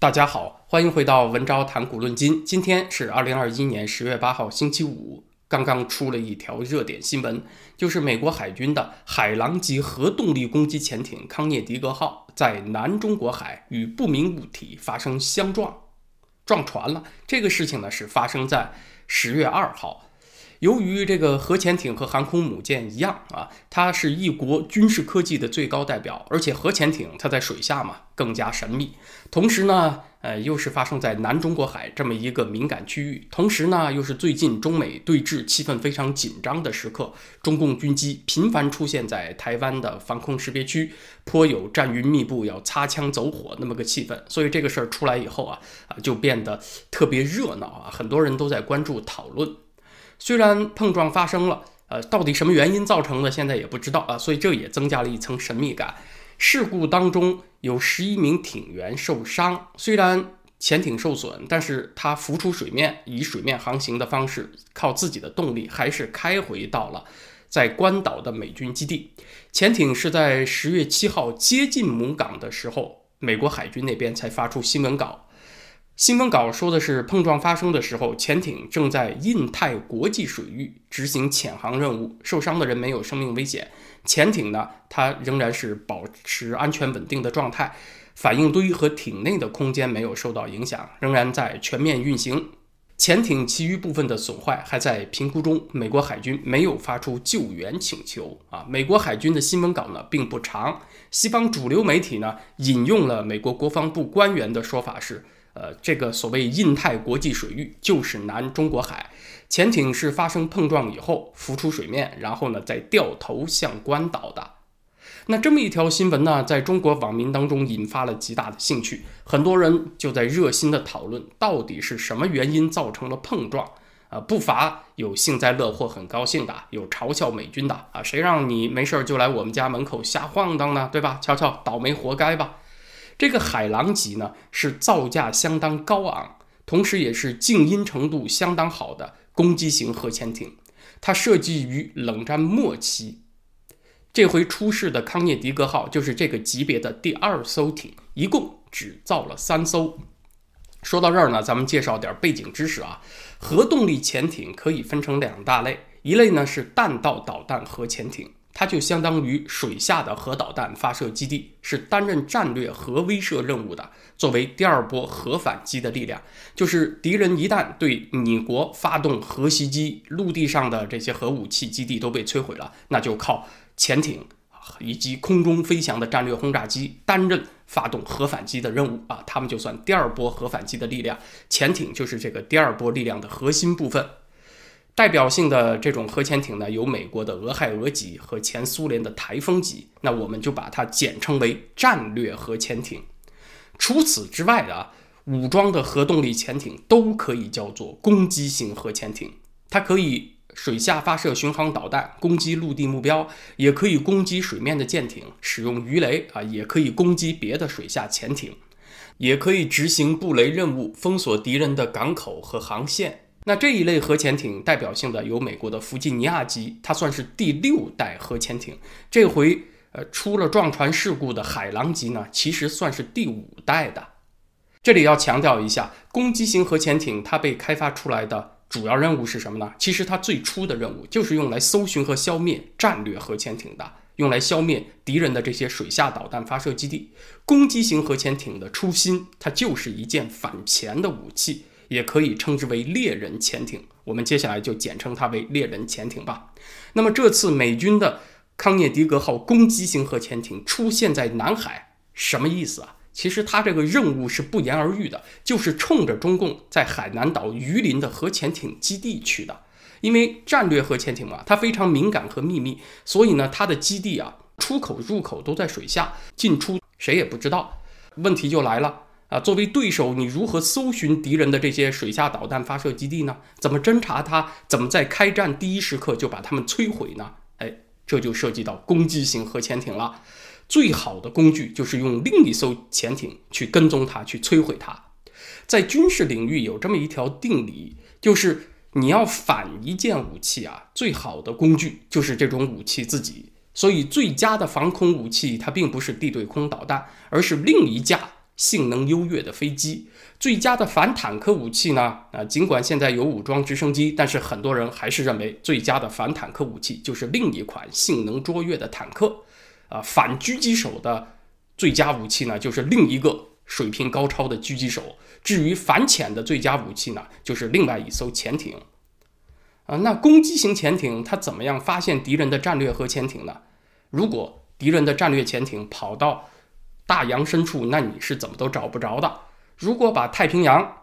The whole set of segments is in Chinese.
大家好，欢迎回到文昭谈古论今。今天是二零二一年十月八号，星期五。刚刚出了一条热点新闻，就是美国海军的海狼级核动力攻击潜艇康涅狄格号在南中国海与不明物体发生相撞，撞船了。这个事情呢，是发生在十月二号。由于这个核潜艇和航空母舰一样啊，它是一国军事科技的最高代表，而且核潜艇它在水下嘛更加神秘。同时呢，呃，又是发生在南中国海这么一个敏感区域，同时呢，又是最近中美对峙气氛非常紧张的时刻，中共军机频繁出现在台湾的防空识别区，颇有战云密布要擦枪走火那么个气氛。所以这个事儿出来以后啊，啊，就变得特别热闹啊，很多人都在关注讨论。虽然碰撞发生了，呃，到底什么原因造成的，现在也不知道啊，所以这也增加了一层神秘感。事故当中有十一名艇员受伤，虽然潜艇受损，但是它浮出水面，以水面航行的方式，靠自己的动力，还是开回到了在关岛的美军基地。潜艇是在十月七号接近母港的时候，美国海军那边才发出新闻稿。新闻稿说的是，碰撞发生的时候，潜艇正在印太国际水域执行潜航任务，受伤的人没有生命危险。潜艇呢，它仍然是保持安全稳定的状态，反应堆和艇内的空间没有受到影响，仍然在全面运行。潜艇其余部分的损坏还在评估中。美国海军没有发出救援请求啊。美国海军的新闻稿呢并不长，西方主流媒体呢引用了美国国防部官员的说法是。呃，这个所谓印太国际水域就是南中国海，潜艇是发生碰撞以后浮出水面，然后呢再掉头向关岛的。那这么一条新闻呢，在中国网民当中引发了极大的兴趣，很多人就在热心的讨论到底是什么原因造成了碰撞。啊，不乏有幸灾乐祸、很高兴的，有嘲笑美军的啊，谁让你没事儿就来我们家门口瞎晃荡呢？对吧？瞧瞧，倒霉活该吧。这个海狼级呢是造价相当高昂，同时也是静音程度相当好的攻击型核潜艇。它设计于冷战末期，这回出事的康涅狄格号就是这个级别的第二艘艇，一共只造了三艘。说到这儿呢，咱们介绍点背景知识啊。核动力潜艇可以分成两大类，一类呢是弹道导弹核潜艇。它就相当于水下的核导弹发射基地，是担任战略核威慑任务的。作为第二波核反击的力量，就是敌人一旦对你国发动核袭击，陆地上的这些核武器基地都被摧毁了，那就靠潜艇以及空中飞翔的战略轰炸机担任发动核反击的任务啊。他们就算第二波核反击的力量，潜艇就是这个第二波力量的核心部分。代表性的这种核潜艇呢，有美国的俄亥俄级和前苏联的台风级，那我们就把它简称为战略核潜艇。除此之外的武装的核动力潜艇都可以叫做攻击型核潜艇，它可以水下发射巡航导弹攻击陆地目标，也可以攻击水面的舰艇，使用鱼雷啊，也可以攻击别的水下潜艇，也可以执行布雷任务，封锁敌人的港口和航线。那这一类核潜艇代表性的有美国的弗吉尼亚级，它算是第六代核潜艇。这回呃出了撞船事故的海狼级呢，其实算是第五代的。这里要强调一下，攻击型核潜艇它被开发出来的主要任务是什么呢？其实它最初的任务就是用来搜寻和消灭战略核潜艇的，用来消灭敌人的这些水下导弹发射基地。攻击型核潜艇的初心，它就是一件反潜的武器。也可以称之为猎人潜艇，我们接下来就简称它为猎人潜艇吧。那么这次美军的康涅狄格号攻击型核潜艇出现在南海，什么意思啊？其实它这个任务是不言而喻的，就是冲着中共在海南岛榆林的核潜艇基地去的。因为战略核潜艇嘛，它非常敏感和秘密，所以呢，它的基地啊，出口入口都在水下，进出谁也不知道。问题就来了。啊，作为对手，你如何搜寻敌人的这些水下导弹发射基地呢？怎么侦察它？怎么在开战第一时刻就把它们摧毁呢？哎，这就涉及到攻击型核潜艇了。最好的工具就是用另一艘潜艇去跟踪它，去摧毁它。在军事领域有这么一条定理，就是你要反一件武器啊，最好的工具就是这种武器自己。所以，最佳的防空武器它并不是地对空导弹，而是另一架。性能优越的飞机。最佳的反坦克武器呢？啊，尽管现在有武装直升机，但是很多人还是认为最佳的反坦克武器就是另一款性能卓越的坦克。啊，反狙击手的最佳武器呢，就是另一个水平高超的狙击手。至于反潜的最佳武器呢，就是另外一艘潜艇。啊，那攻击型潜艇它怎么样发现敌人的战略核潜艇呢？如果敌人的战略潜艇跑到大洋深处，那你是怎么都找不着的。如果把太平洋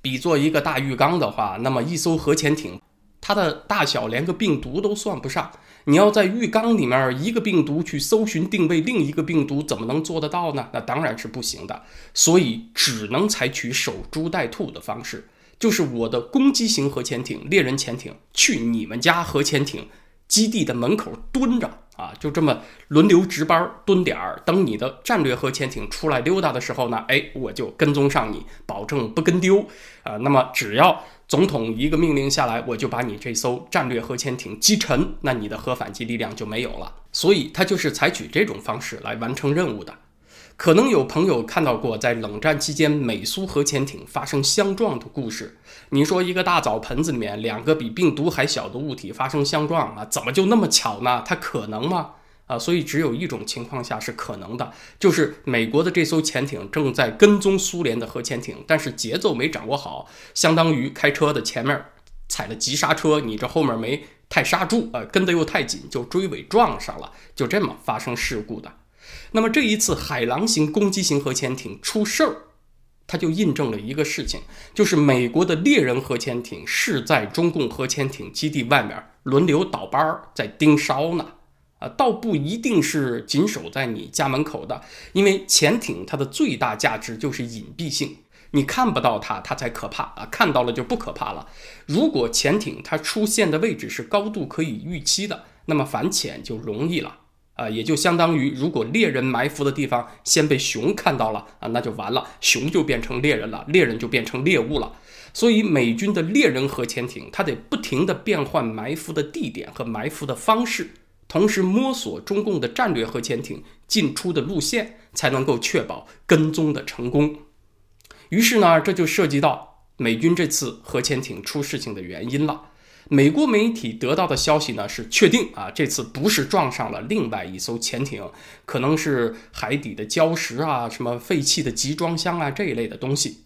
比作一个大浴缸的话，那么一艘核潜艇，它的大小连个病毒都算不上。你要在浴缸里面一个病毒去搜寻定位另一个病毒，怎么能做得到呢？那当然是不行的。所以只能采取守株待兔的方式，就是我的攻击型核潜艇、猎人潜艇去你们家核潜艇基地的门口蹲着。啊，就这么轮流值班蹲点儿，等你的战略核潜艇出来溜达的时候呢，哎，我就跟踪上你，保证不跟丢。啊，那么只要总统一个命令下来，我就把你这艘战略核潜艇击沉，那你的核反击力量就没有了。所以，他就是采取这种方式来完成任务的。可能有朋友看到过，在冷战期间美苏核潜艇发生相撞的故事。你说一个大澡盆子里面两个比病毒还小的物体发生相撞啊，怎么就那么巧呢？它可能吗？啊，所以只有一种情况下是可能的，就是美国的这艘潜艇正在跟踪苏联的核潜艇，但是节奏没掌握好，相当于开车的前面踩了急刹车，你这后面没太刹住，呃，跟得又太紧，就追尾撞上了，就这么发生事故的。那么这一次海狼型攻击型核潜艇出事儿，它就印证了一个事情，就是美国的猎人核潜艇是在中共核潜艇基地外面轮流倒班儿在盯梢呢。啊，倒不一定是紧守在你家门口的，因为潜艇它的最大价值就是隐蔽性，你看不到它，它才可怕啊，看到了就不可怕了。如果潜艇它出现的位置是高度可以预期的，那么反潜就容易了。啊，也就相当于，如果猎人埋伏的地方先被熊看到了啊，那就完了，熊就变成猎人了，猎人就变成猎物了。所以，美军的猎人核潜艇，它得不停地变换埋伏的地点和埋伏的方式，同时摸索中共的战略核潜艇进出的路线，才能够确保跟踪的成功。于是呢，这就涉及到美军这次核潜艇出事情的原因了。美国媒体得到的消息呢是确定啊，这次不是撞上了另外一艘潜艇，可能是海底的礁石啊、什么废弃的集装箱啊这一类的东西。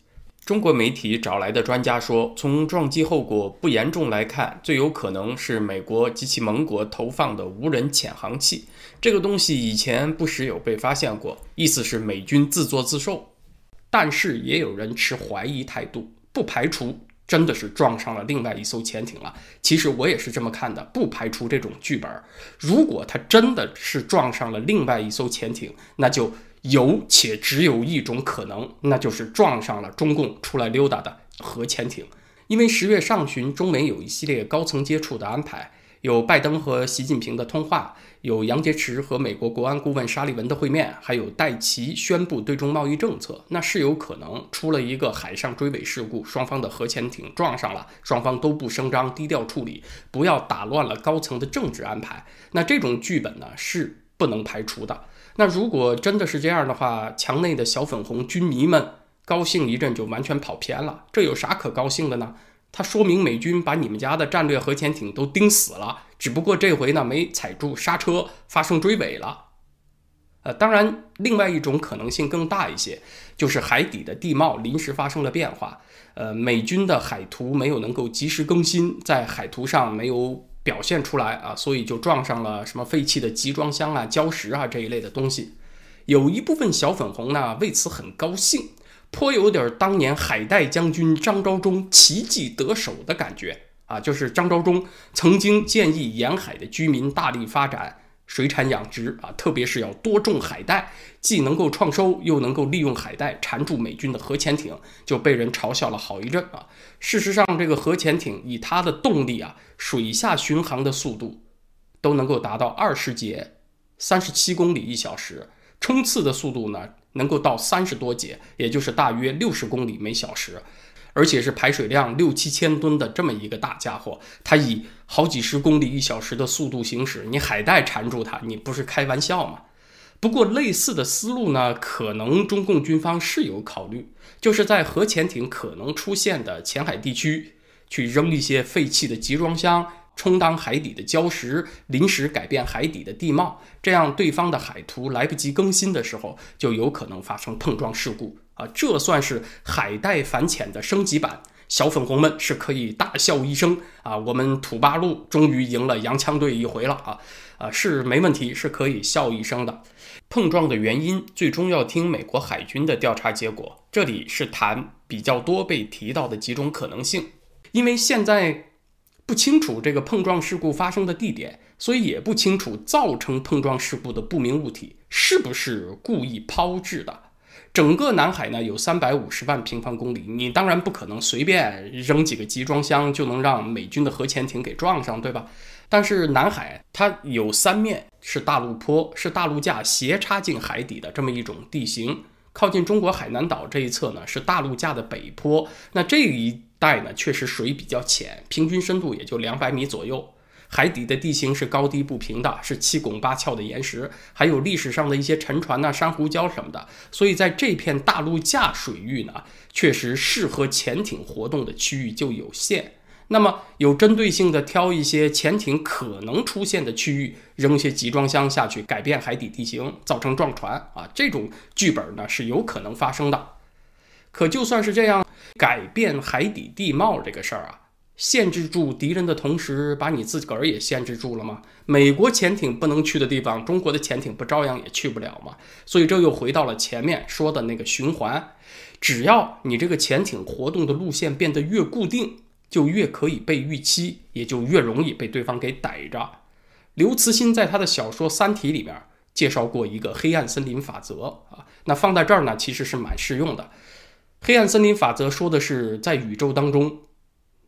中国媒体找来的专家说，从撞击后果不严重来看，最有可能是美国及其盟国投放的无人潜航器。这个东西以前不时有被发现过，意思是美军自作自受。但是也有人持怀疑态度，不排除。真的是撞上了另外一艘潜艇了。其实我也是这么看的，不排除这种剧本。如果他真的是撞上了另外一艘潜艇，那就有且只有一种可能，那就是撞上了中共出来溜达的核潜艇。因为十月上旬，中美有一系列高层接触的安排。有拜登和习近平的通话，有杨洁篪和美国国安顾问沙利文的会面，还有戴奇宣布对中贸易政策，那是有可能出了一个海上追尾事故，双方的核潜艇撞上了，双方都不声张，低调处理，不要打乱了高层的政治安排。那这种剧本呢是不能排除的。那如果真的是这样的话，墙内的小粉红军迷们高兴一阵就完全跑偏了，这有啥可高兴的呢？它说明美军把你们家的战略核潜艇都盯死了，只不过这回呢没踩住刹车，发生追尾了。呃，当然，另外一种可能性更大一些，就是海底的地貌临时发生了变化。呃，美军的海图没有能够及时更新，在海图上没有表现出来啊，所以就撞上了什么废弃的集装箱啊、礁石啊这一类的东西。有一部分小粉红呢为此很高兴。颇有点当年海带将军张召忠奇迹得手的感觉啊！就是张召忠曾经建议沿海的居民大力发展水产养殖啊，特别是要多种海带，既能够创收，又能够利用海带缠住美军的核潜艇，就被人嘲笑了好一阵啊。事实上，这个核潜艇以它的动力啊，水下巡航的速度都能够达到二十节，三十七公里一小时，冲刺的速度呢？能够到三十多节，也就是大约六十公里每小时，而且是排水量六七千吨的这么一个大家伙，它以好几十公里一小时的速度行驶，你海带缠住它，你不是开玩笑吗？不过，类似的思路呢，可能中共军方是有考虑，就是在核潜艇可能出现的浅海地区，去扔一些废弃的集装箱，充当海底的礁石，临时改变海底的地貌，这样对方的海图来不及更新的时候，就有可能发生碰撞事故啊！这算是海带反潜的升级版。小粉红们是可以大笑一声啊！我们土八路终于赢了洋枪队一回了啊！啊，是没问题，是可以笑一声的。碰撞的原因最终要听美国海军的调查结果。这里是谈比较多被提到的几种可能性，因为现在不清楚这个碰撞事故发生的地点，所以也不清楚造成碰撞事故的不明物体是不是故意抛掷的。整个南海呢有三百五十万平方公里，你当然不可能随便扔几个集装箱就能让美军的核潜艇给撞上，对吧？但是南海它有三面是大陆坡，是大陆架斜插进海底的这么一种地形。靠近中国海南岛这一侧呢是大陆架的北坡，那这一带呢确实水比较浅，平均深度也就两百米左右。海底的地形是高低不平的，是七拱八翘的岩石，还有历史上的一些沉船呐、珊瑚礁什么的，所以在这片大陆架水域呢，确实适合潜艇活动的区域就有限。那么有针对性的挑一些潜艇可能出现的区域，扔些集装箱下去，改变海底地形，造成撞船啊，这种剧本呢是有可能发生的。可就算是这样，改变海底地貌这个事儿啊。限制住敌人的同时，把你自个儿也限制住了吗？美国潜艇不能去的地方，中国的潜艇不照样也去不了吗？所以这又回到了前面说的那个循环：只要你这个潜艇活动的路线变得越固定，就越可以被预期，也就越容易被对方给逮着。刘慈欣在他的小说《三体》里面介绍过一个黑暗森林法则啊，那放在这儿呢，其实是蛮适用的。黑暗森林法则说的是在宇宙当中。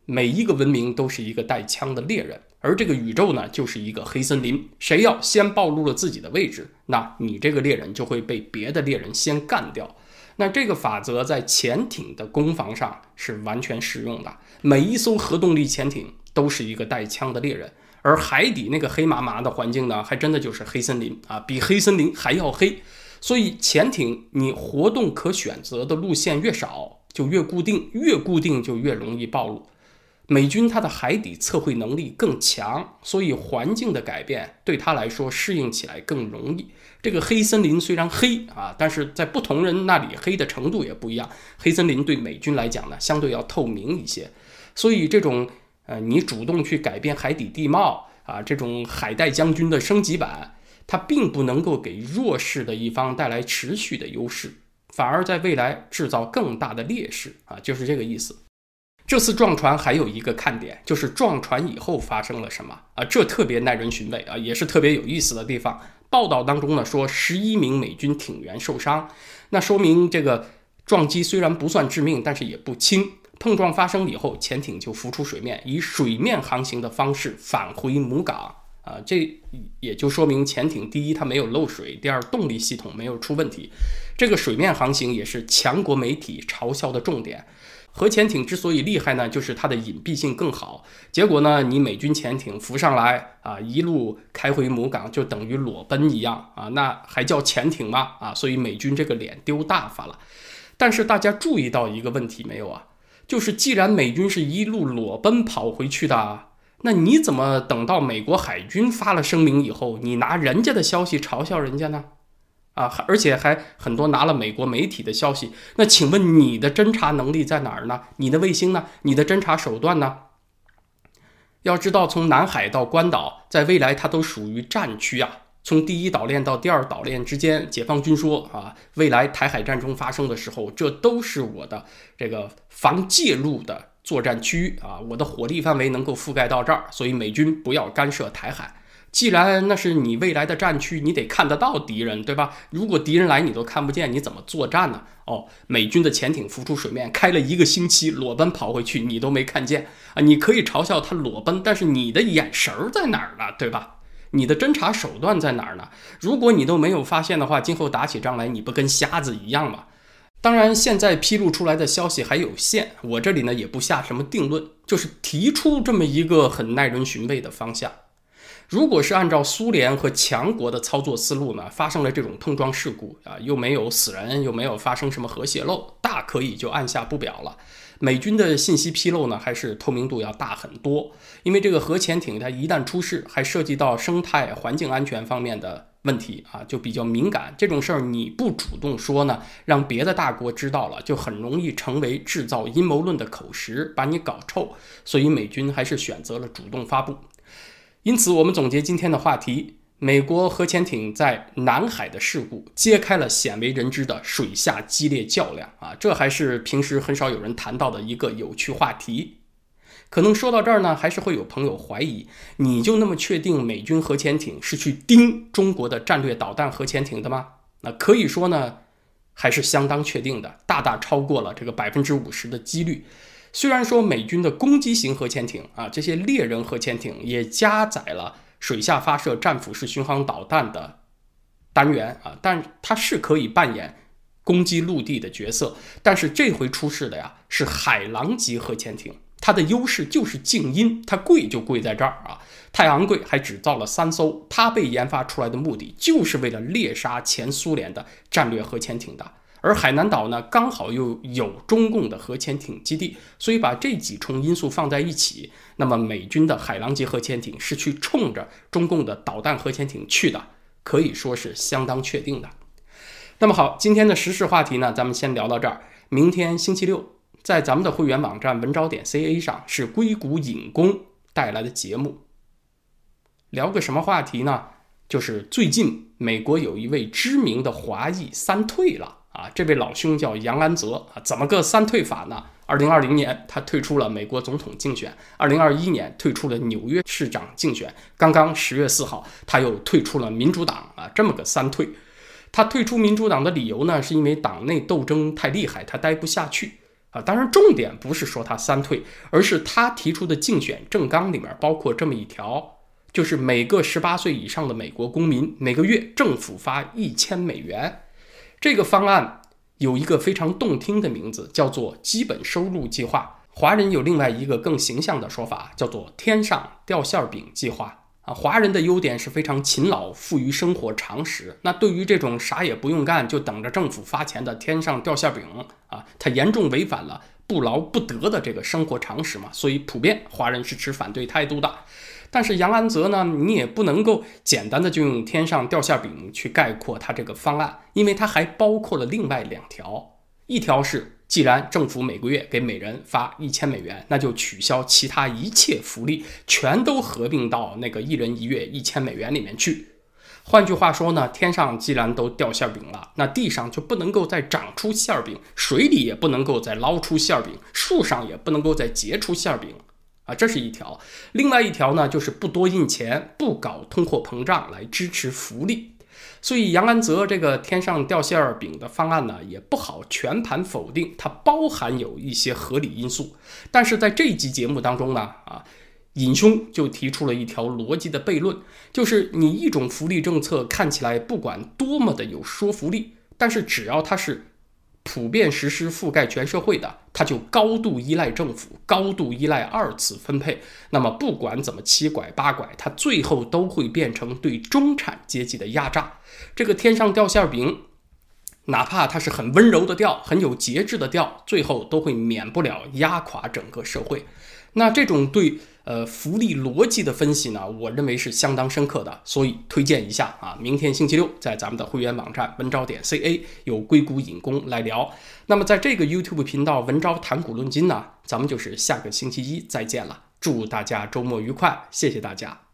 每一个文明都是一个带枪的猎人，而这个宇宙呢，就是一个黑森林。谁要先暴露了自己的位置，那你这个猎人就会被别的猎人先干掉。那这个法则在潜艇的攻防上是完全适用的。每一艘核动力潜艇都是一个带枪的猎人，而海底那个黑麻麻的环境呢，还真的就是黑森林啊，比黑森林还要黑。所以潜艇你活动可选择的路线越少，就越固定，越固定就越容易暴露。美军它的海底测绘能力更强，所以环境的改变对它来说适应起来更容易。这个黑森林虽然黑啊，但是在不同人那里黑的程度也不一样。黑森林对美军来讲呢，相对要透明一些，所以这种呃，你主动去改变海底地貌啊，这种海带将军的升级版，它并不能够给弱势的一方带来持续的优势，反而在未来制造更大的劣势啊，就是这个意思。这次撞船还有一个看点，就是撞船以后发生了什么啊？这特别耐人寻味啊，也是特别有意思的地方。报道当中呢说，十一名美军艇员受伤，那说明这个撞击虽然不算致命，但是也不轻。碰撞发生以后，潜艇就浮出水面，以水面航行的方式返回母港啊。这也就说明潜艇第一它没有漏水，第二动力系统没有出问题。这个水面航行也是强国媒体嘲笑的重点。核潜艇之所以厉害呢，就是它的隐蔽性更好。结果呢，你美军潜艇浮上来啊，一路开回母港，就等于裸奔一样啊，那还叫潜艇吗？啊，所以美军这个脸丢大发了。但是大家注意到一个问题没有啊？就是既然美军是一路裸奔跑回去的，那你怎么等到美国海军发了声明以后，你拿人家的消息嘲笑人家呢？啊，而且还很多拿了美国媒体的消息。那请问你的侦察能力在哪儿呢？你的卫星呢？你的侦查手段呢？要知道，从南海到关岛，在未来它都属于战区啊。从第一岛链到第二岛链之间，解放军说啊，未来台海战争发生的时候，这都是我的这个防介入的作战区域啊，我的火力范围能够覆盖到这儿，所以美军不要干涉台海。既然那是你未来的战区，你得看得到敌人，对吧？如果敌人来你都看不见，你怎么作战呢？哦，美军的潜艇浮出水面，开了一个星期，裸奔跑回去，你都没看见啊！你可以嘲笑他裸奔，但是你的眼神儿在哪儿呢？对吧？你的侦察手段在哪儿呢？如果你都没有发现的话，今后打起仗来，你不跟瞎子一样吗？当然，现在披露出来的消息还有限，我这里呢也不下什么定论，就是提出这么一个很耐人寻味的方向。如果是按照苏联和强国的操作思路呢，发生了这种碰撞事故啊，又没有死人，又没有发生什么核泄漏，大可以就按下不表了。美军的信息披露呢，还是透明度要大很多，因为这个核潜艇它一旦出事，还涉及到生态环境安全方面的。问题啊，就比较敏感。这种事儿你不主动说呢，让别的大国知道了，就很容易成为制造阴谋论的口实，把你搞臭。所以美军还是选择了主动发布。因此，我们总结今天的话题：美国核潜艇在南海的事故，揭开了鲜为人知的水下激烈较量啊！这还是平时很少有人谈到的一个有趣话题。可能说到这儿呢，还是会有朋友怀疑，你就那么确定美军核潜艇是去盯中国的战略导弹核潜艇的吗？那可以说呢，还是相当确定的，大大超过了这个百分之五十的几率。虽然说美军的攻击型核潜艇啊，这些猎人核潜艇也加载了水下发射战斧式巡航导弹的单元啊，但它是可以扮演攻击陆地的角色。但是这回出事的呀，是海狼级核潜艇。它的优势就是静音，它贵就贵在这儿啊，太昂贵，还只造了三艘。它被研发出来的目的就是为了猎杀前苏联的战略核潜艇的。而海南岛呢，刚好又有中共的核潜艇基地，所以把这几重因素放在一起，那么美军的海狼级核潜艇是去冲着中共的导弹核潜艇去的，可以说是相当确定的。那么好，今天的时事话题呢，咱们先聊到这儿，明天星期六。在咱们的会员网站文招点 ca 上是硅谷引工带来的节目，聊个什么话题呢？就是最近美国有一位知名的华裔三退了啊，这位老兄叫杨安泽啊，怎么个三退法呢？二零二零年他退出了美国总统竞选，二零二一年退出了纽约市长竞选，刚刚十月四号他又退出了民主党啊，这么个三退。他退出民主党的理由呢，是因为党内斗争太厉害，他待不下去。当然，重点不是说他三退，而是他提出的竞选政纲里面包括这么一条，就是每个十八岁以上的美国公民每个月政府发一千美元。这个方案有一个非常动听的名字，叫做基本收入计划。华人有另外一个更形象的说法，叫做天上掉馅儿饼计划。啊，华人的优点是非常勤劳，富于生活常识。那对于这种啥也不用干就等着政府发钱的天上掉馅饼啊，它严重违反了不劳不得的这个生活常识嘛。所以普遍华人是持反对态度的。但是杨安泽呢，你也不能够简单的就用天上掉馅饼去概括他这个方案，因为他还包括了另外两条，一条是。既然政府每个月给每人发一千美元，那就取消其他一切福利，全都合并到那个一人一月一千美元里面去。换句话说呢，天上既然都掉馅饼了，那地上就不能够再长出馅饼，水里也不能够再捞出馅饼，树上也不能够再结出馅饼啊，这是一条。另外一条呢，就是不多印钱，不搞通货膨胀来支持福利。所以杨安泽这个天上掉馅儿饼的方案呢，也不好全盘否定，它包含有一些合理因素。但是在这一集节目当中呢，啊，尹兄就提出了一条逻辑的悖论，就是你一种福利政策看起来不管多么的有说服力，但是只要它是。普遍实施覆盖全社会的，它就高度依赖政府，高度依赖二次分配。那么不管怎么七拐八拐，它最后都会变成对中产阶级的压榨。这个天上掉馅饼，哪怕它是很温柔的掉，很有节制的掉，最后都会免不了压垮整个社会。那这种对。呃，福利逻辑的分析呢，我认为是相当深刻的，所以推荐一下啊。明天星期六在咱们的会员网站文招点 ca 有硅谷引工来聊。那么在这个 YouTube 频道文章谈股论金呢，咱们就是下个星期一再见了。祝大家周末愉快，谢谢大家。